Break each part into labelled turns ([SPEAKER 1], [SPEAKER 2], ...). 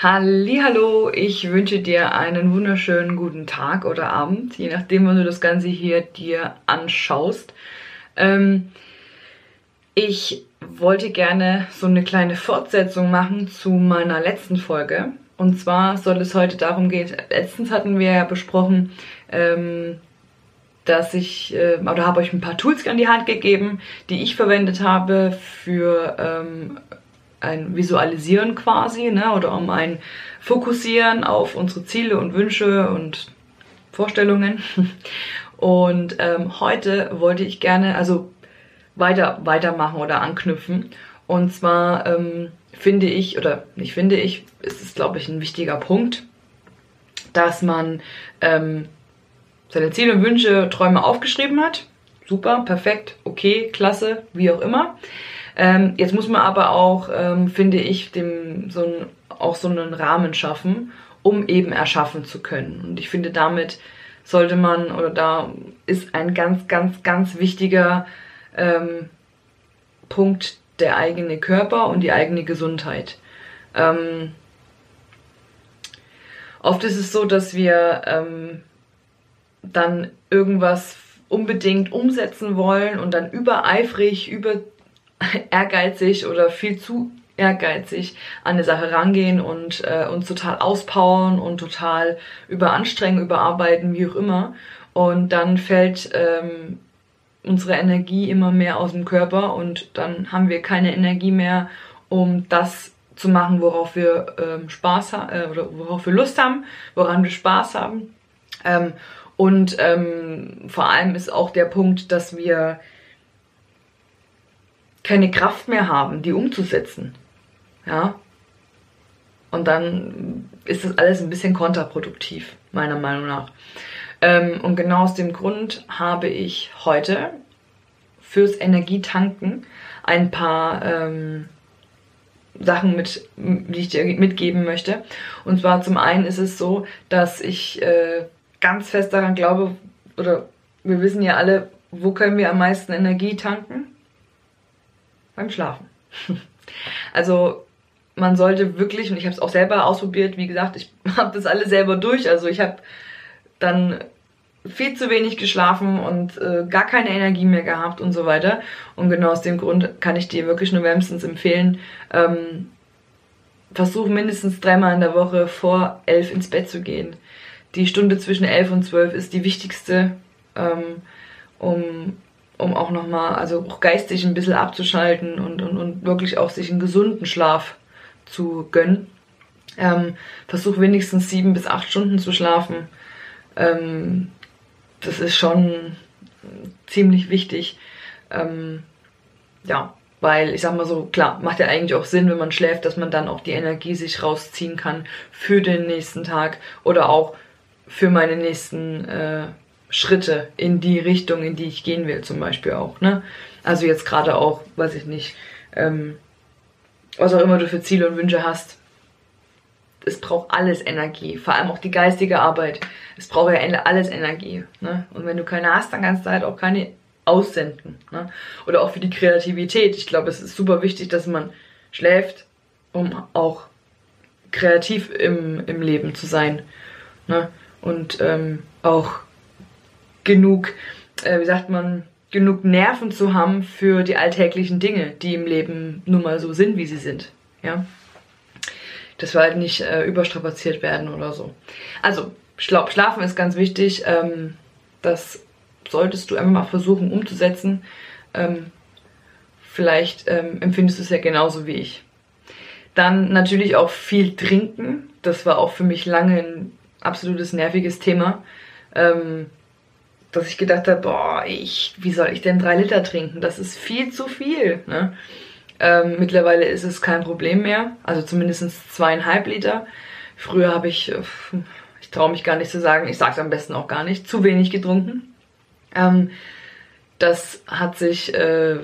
[SPEAKER 1] Hallo, ich wünsche dir einen wunderschönen guten Tag oder Abend, je nachdem, wann du das Ganze hier dir anschaust. Ähm, ich wollte gerne so eine kleine Fortsetzung machen zu meiner letzten Folge. Und zwar soll es heute darum gehen, letztens hatten wir ja besprochen, ähm, dass ich, äh, oder habe euch ein paar Tools an die Hand gegeben, die ich verwendet habe für ähm, ein Visualisieren quasi, ne, oder um ein Fokussieren auf unsere Ziele und Wünsche und Vorstellungen. Und ähm, heute wollte ich gerne, also weiter, weitermachen oder anknüpfen. Und zwar ähm, finde ich, oder nicht finde ich, ist es glaube ich ein wichtiger Punkt, dass man ähm, seine Ziele und Wünsche, Träume aufgeschrieben hat. Super, perfekt, okay, klasse, wie auch immer. Ähm, jetzt muss man aber auch, ähm, finde ich, dem so ein, auch so einen Rahmen schaffen, um eben erschaffen zu können. Und ich finde, damit sollte man, oder da ist ein ganz, ganz, ganz wichtiger ähm, Punkt der eigene Körper und die eigene Gesundheit. Ähm, oft ist es so, dass wir ähm, dann irgendwas unbedingt umsetzen wollen und dann übereifrig, über ehrgeizig oder viel zu ehrgeizig an eine Sache rangehen und äh, uns total auspowern und total überanstrengen, überarbeiten, wie auch immer. Und dann fällt ähm, unsere Energie immer mehr aus dem Körper und dann haben wir keine Energie mehr, um das zu machen, worauf wir ähm, Spaß haben äh, oder worauf wir Lust haben, woran wir Spaß haben. Ähm, und ähm, vor allem ist auch der Punkt, dass wir keine Kraft mehr haben, die umzusetzen. Ja. Und dann ist das alles ein bisschen kontraproduktiv, meiner Meinung nach. Ähm, und genau aus dem Grund habe ich heute fürs Energietanken ein paar ähm, Sachen mit, die ich dir mitgeben möchte. Und zwar zum einen ist es so, dass ich äh, ganz fest daran glaube, oder wir wissen ja alle, wo können wir am meisten Energie tanken? Beim Schlafen. Also man sollte wirklich, und ich habe es auch selber ausprobiert, wie gesagt, ich habe das alles selber durch. Also ich habe dann viel zu wenig geschlafen und äh, gar keine Energie mehr gehabt und so weiter. Und genau aus dem Grund kann ich dir wirklich nur wärmstens empfehlen, ähm, versuch mindestens dreimal in der Woche vor elf ins Bett zu gehen. Die Stunde zwischen elf und zwölf ist die wichtigste, ähm, um um auch nochmal, also auch geistig ein bisschen abzuschalten und, und, und wirklich auch sich einen gesunden Schlaf zu gönnen. Ähm, versuch wenigstens sieben bis acht Stunden zu schlafen. Ähm, das ist schon ziemlich wichtig. Ähm, ja, weil ich sag mal so, klar, macht ja eigentlich auch Sinn, wenn man schläft, dass man dann auch die Energie sich rausziehen kann für den nächsten Tag oder auch für meine nächsten äh, Schritte in die Richtung, in die ich gehen will, zum Beispiel auch. Ne? Also jetzt gerade auch, weiß ich nicht, ähm, was auch immer du für Ziele und Wünsche hast. Es braucht alles Energie, vor allem auch die geistige Arbeit. Es braucht ja alles Energie. Ne? Und wenn du keine hast, dann kannst du halt auch keine aussenden. Ne? Oder auch für die Kreativität. Ich glaube, es ist super wichtig, dass man schläft, um auch kreativ im, im Leben zu sein. Ne? Und ähm, auch genug, äh, wie sagt man, genug Nerven zu haben für die alltäglichen Dinge, die im Leben nun mal so sind, wie sie sind. Ja. Dass wir halt nicht äh, überstrapaziert werden oder so. Also, Schla Schlafen ist ganz wichtig. Ähm, das solltest du einfach mal versuchen umzusetzen. Ähm, vielleicht ähm, empfindest du es ja genauso wie ich. Dann natürlich auch viel trinken. Das war auch für mich lange ein absolutes nerviges Thema. Ähm, dass ich gedacht habe, boah, ich, wie soll ich denn drei Liter trinken? Das ist viel zu viel. Ne? Ähm, mittlerweile ist es kein Problem mehr, also zumindest zweieinhalb Liter. Früher habe ich, äh, ich traue mich gar nicht zu sagen, ich sage es am besten auch gar nicht, zu wenig getrunken. Ähm, das hat sich, äh,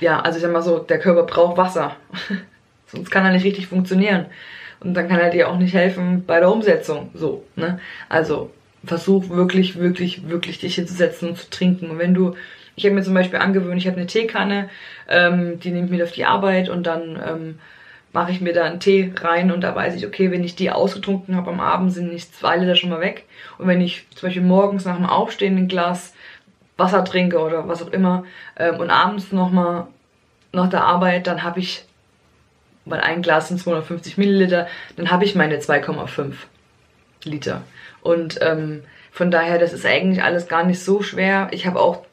[SPEAKER 1] ja, also ich sag mal so, der Körper braucht Wasser. Sonst kann er nicht richtig funktionieren. Und dann kann er dir auch nicht helfen bei der Umsetzung. So, ne? Also versuch wirklich, wirklich, wirklich dich hinzusetzen und zu trinken. Und wenn du, ich habe mir zum Beispiel angewöhnt, ich habe eine Teekanne, ähm, die nehme ich mit auf die Arbeit und dann ähm, mache ich mir da einen Tee rein und da weiß ich, okay, wenn ich die ausgetrunken habe am Abend, sind nicht zwei Liter schon mal weg. Und wenn ich zum Beispiel morgens nach dem Aufstehen ein Glas Wasser trinke oder was auch immer ähm, und abends nochmal nach der Arbeit, dann habe ich, weil ein Glas sind 250 Milliliter, dann habe ich meine 2,5 Liter. Und ähm, von daher, das ist eigentlich alles gar nicht so schwer. Ich habe auch,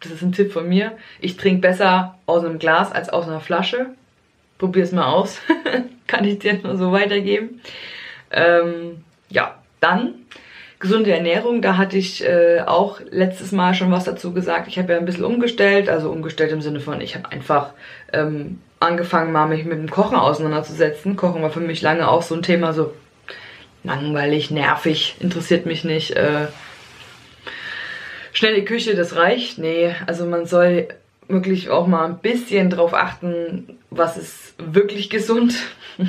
[SPEAKER 1] das ist ein Tipp von mir, ich trinke besser aus einem Glas als aus einer Flasche. Probier es mal aus. Kann ich dir nur so weitergeben. Ähm, ja, dann gesunde Ernährung. Da hatte ich äh, auch letztes Mal schon was dazu gesagt. Ich habe ja ein bisschen umgestellt, also umgestellt im Sinne von, ich habe einfach ähm, angefangen, mal mich mit dem Kochen auseinanderzusetzen. Kochen war für mich lange auch so ein Thema, so langweilig, nervig, interessiert mich nicht. Äh, schnelle Küche, das reicht. Nee, also man soll wirklich auch mal ein bisschen drauf achten, was ist wirklich gesund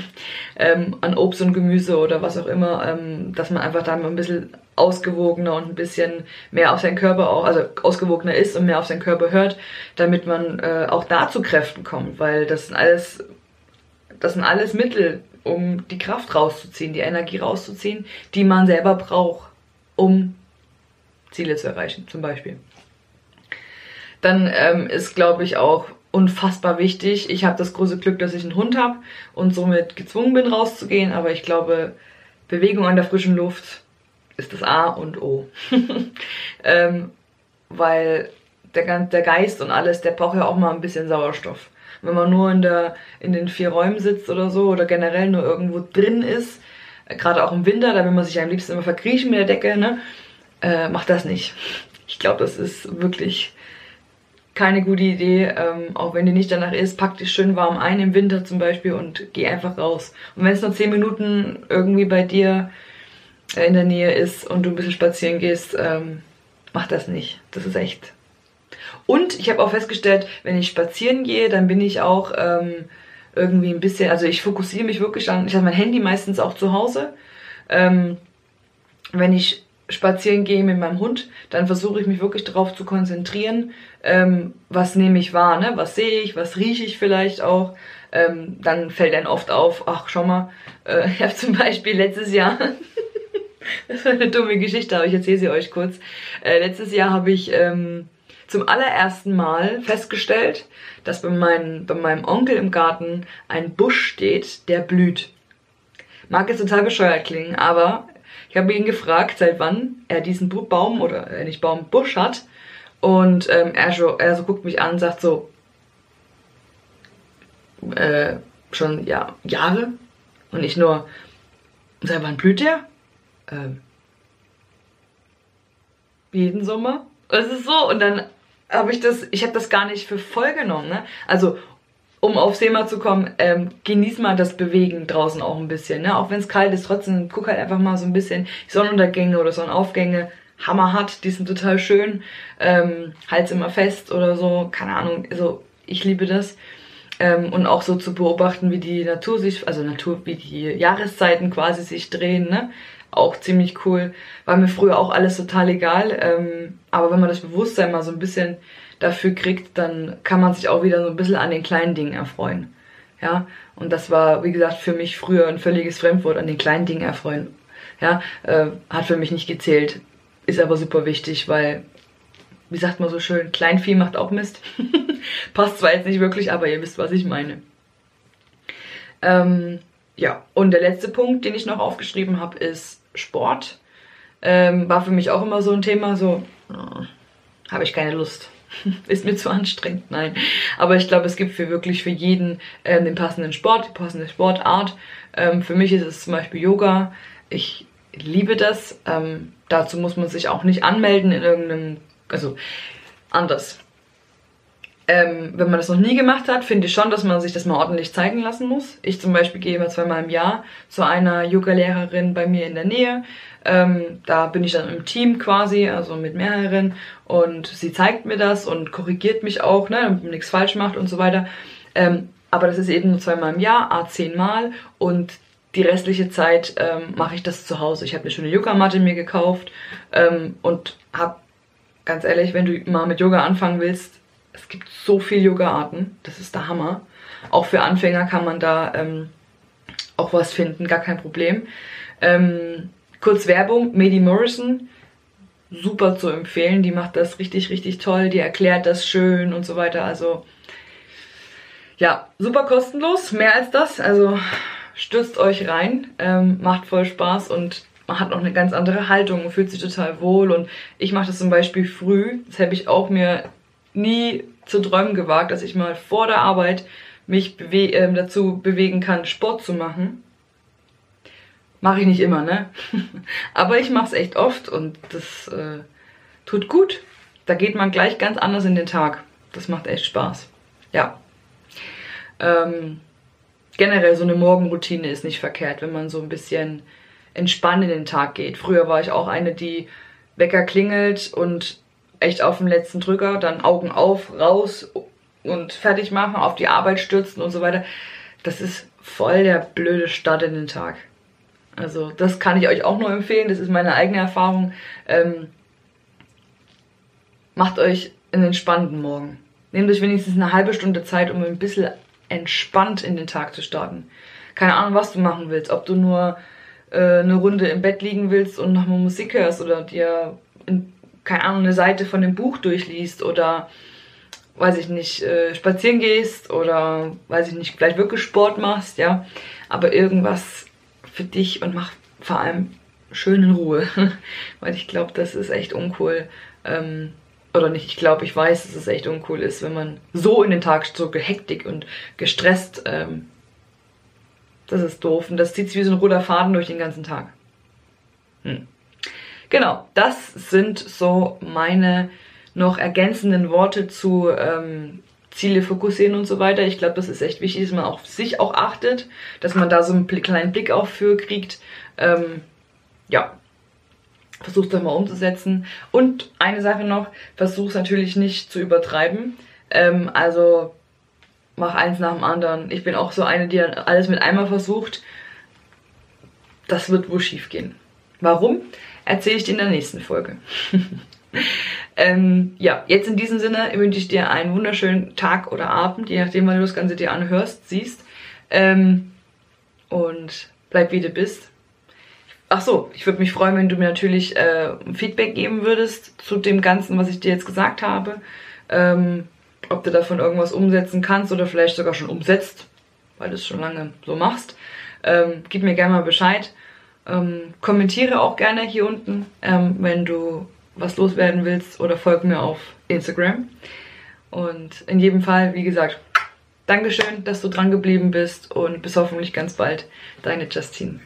[SPEAKER 1] ähm, an Obst und Gemüse oder was auch immer, ähm, dass man einfach da mal ein bisschen ausgewogener und ein bisschen mehr auf seinen Körper auch, also ausgewogener ist und mehr auf seinen Körper hört, damit man äh, auch da zu Kräften kommt, weil das sind alles, das sind alles Mittel, um die Kraft rauszuziehen, die Energie rauszuziehen, die man selber braucht, um Ziele zu erreichen, zum Beispiel. Dann ähm, ist, glaube ich, auch unfassbar wichtig. Ich habe das große Glück, dass ich einen Hund habe und somit gezwungen bin, rauszugehen. Aber ich glaube, Bewegung an der frischen Luft ist das A und O. ähm, weil der, der Geist und alles, der braucht ja auch mal ein bisschen Sauerstoff. Wenn man nur in, der, in den vier Räumen sitzt oder so oder generell nur irgendwo drin ist, äh, gerade auch im Winter, da will man sich am liebsten immer verkriechen mit der Decke, ne? Äh, macht das nicht. Ich glaube, das ist wirklich keine gute Idee. Ähm, auch wenn dir nicht danach ist, pack dich schön warm ein im Winter zum Beispiel und geh einfach raus. Und wenn es nur 10 Minuten irgendwie bei dir äh, in der Nähe ist und du ein bisschen spazieren gehst, ähm, mach das nicht. Das ist echt. Und ich habe auch festgestellt, wenn ich spazieren gehe, dann bin ich auch ähm, irgendwie ein bisschen, also ich fokussiere mich wirklich an, ich habe mein Handy meistens auch zu Hause. Ähm, wenn ich spazieren gehe mit meinem Hund, dann versuche ich mich wirklich darauf zu konzentrieren, ähm, was nehme ich wahr, ne? was sehe ich, was rieche ich vielleicht auch. Ähm, dann fällt einem oft auf, ach schau mal, äh, ich habe zum Beispiel letztes Jahr, das war eine dumme Geschichte, aber ich erzähle sie euch kurz. Äh, letztes Jahr habe ich ähm, zum allerersten Mal festgestellt, dass bei, mein, bei meinem Onkel im Garten ein Busch steht, der blüht. Mag jetzt total bescheuert klingen, aber ich habe ihn gefragt, seit wann er diesen Baum oder äh, nicht Baum, Busch hat. Und ähm, er, so, er so guckt mich an und sagt so, äh, schon ja, Jahre. Und ich nur, seit wann blüht der? Ähm, jeden Sommer. Es ist so. Und dann habe ich das, ich habe das gar nicht für voll genommen. Ne? Also um aufs Thema zu kommen, ähm, genieß mal das Bewegen draußen auch ein bisschen. Ne? Auch wenn es kalt ist, trotzdem guck halt einfach mal so ein bisschen Sonnenuntergänge oder Sonnenaufgänge. Hammerhart, die sind total schön. Ähm, halt's immer fest oder so, keine Ahnung. Also ich liebe das. Ähm, und auch so zu beobachten, wie die Natur sich, also Natur, wie die Jahreszeiten quasi sich drehen, ne? Auch ziemlich cool. War mir früher auch alles total egal. Ähm, aber wenn man das Bewusstsein mal so ein bisschen dafür kriegt, dann kann man sich auch wieder so ein bisschen an den kleinen Dingen erfreuen. Ja, und das war, wie gesagt, für mich früher ein völliges Fremdwort, an den kleinen Dingen erfreuen. Ja, äh, hat für mich nicht gezählt, ist aber super wichtig, weil, wie sagt man so schön, Kleinvieh macht auch Mist. Passt zwar jetzt nicht wirklich, aber ihr wisst, was ich meine. Ähm, ja, und der letzte Punkt, den ich noch aufgeschrieben habe, ist Sport. Ähm, war für mich auch immer so ein Thema, so, oh, habe ich keine Lust. ist mir zu anstrengend, nein. Aber ich glaube, es gibt für wirklich für jeden ähm, den passenden Sport, die passende Sportart. Ähm, für mich ist es zum Beispiel Yoga. Ich liebe das. Ähm, dazu muss man sich auch nicht anmelden in irgendeinem, also anders. Ähm, wenn man das noch nie gemacht hat, finde ich schon, dass man sich das mal ordentlich zeigen lassen muss. Ich zum Beispiel gehe immer zweimal im Jahr zu einer Yoga-Lehrerin bei mir in der Nähe. Ähm, da bin ich dann im Team quasi, also mit mehreren. Und sie zeigt mir das und korrigiert mich auch, ne, damit man nichts falsch macht und so weiter. Ähm, aber das ist eben nur zweimal im Jahr, a zehnmal. Und die restliche Zeit ähm, mache ich das zu Hause. Ich habe eine schöne Yogamatte mir gekauft ähm, und habe, ganz ehrlich, wenn du mal mit Yoga anfangen willst, es gibt so viele Yoga-Arten. Das ist der Hammer. Auch für Anfänger kann man da ähm, auch was finden, gar kein Problem. Ähm, kurz Werbung, Medi Morrison, super zu empfehlen. Die macht das richtig, richtig toll. Die erklärt das schön und so weiter. Also ja, super kostenlos, mehr als das. Also stürzt euch rein, ähm, macht voll Spaß und man hat noch eine ganz andere Haltung und fühlt sich total wohl. Und ich mache das zum Beispiel früh. Das habe ich auch mir nie zu träumen gewagt, dass ich mal vor der Arbeit mich bewe äh, dazu bewegen kann, Sport zu machen. Mache ich nicht immer, ne? Aber ich mache es echt oft und das äh, tut gut. Da geht man gleich ganz anders in den Tag. Das macht echt Spaß. Ja. Ähm, generell so eine Morgenroutine ist nicht verkehrt, wenn man so ein bisschen entspannt in den Tag geht. Früher war ich auch eine, die Wecker klingelt und echt auf den letzten Drücker, dann Augen auf, raus und fertig machen, auf die Arbeit stürzen und so weiter. Das ist voll der blöde Start in den Tag. Also das kann ich euch auch nur empfehlen, das ist meine eigene Erfahrung. Ähm, macht euch einen entspannten Morgen. Nehmt euch wenigstens eine halbe Stunde Zeit, um ein bisschen entspannt in den Tag zu starten. Keine Ahnung, was du machen willst. Ob du nur äh, eine Runde im Bett liegen willst und nochmal Musik hörst oder dir, in, keine Ahnung, eine Seite von dem Buch durchliest oder, weiß ich nicht, äh, spazieren gehst oder, weiß ich nicht, vielleicht wirklich Sport machst, ja. Aber irgendwas für dich und mach vor allem schön in Ruhe. Weil ich glaube, das ist echt uncool. Ähm, oder nicht, ich glaube, ich weiß, dass es echt uncool ist, wenn man so in den Tag so gehektik und gestresst ähm, das ist doof. Und das zieht sich wie so ein roter Faden durch den ganzen Tag. Hm. Genau, das sind so meine noch ergänzenden Worte zu ähm, Ziele fokussieren und so weiter. Ich glaube, das ist echt wichtig, dass man auf sich auch achtet, dass man da so einen kleinen Blick auch für kriegt. Ähm, ja, es mal umzusetzen. Und eine Sache noch, versuch es natürlich nicht zu übertreiben. Ähm, also mach eins nach dem anderen. Ich bin auch so eine, die alles mit einmal versucht. Das wird wohl schief gehen. Warum? Erzähle ich dir in der nächsten Folge. ähm, ja, jetzt in diesem Sinne wünsche ich dir einen wunderschönen Tag oder Abend, je nachdem, wann du das Ganze dir anhörst, siehst. Ähm, und bleib wie du bist. Ach so, ich würde mich freuen, wenn du mir natürlich äh, Feedback geben würdest zu dem Ganzen, was ich dir jetzt gesagt habe. Ähm, ob du davon irgendwas umsetzen kannst oder vielleicht sogar schon umsetzt, weil du es schon lange so machst. Ähm, gib mir gerne mal Bescheid. Ähm, kommentiere auch gerne hier unten, ähm, wenn du was loswerden willst oder folg mir auf Instagram. Und in jedem Fall, wie gesagt, Dankeschön, dass du dran geblieben bist und bis hoffentlich ganz bald. Deine Justine.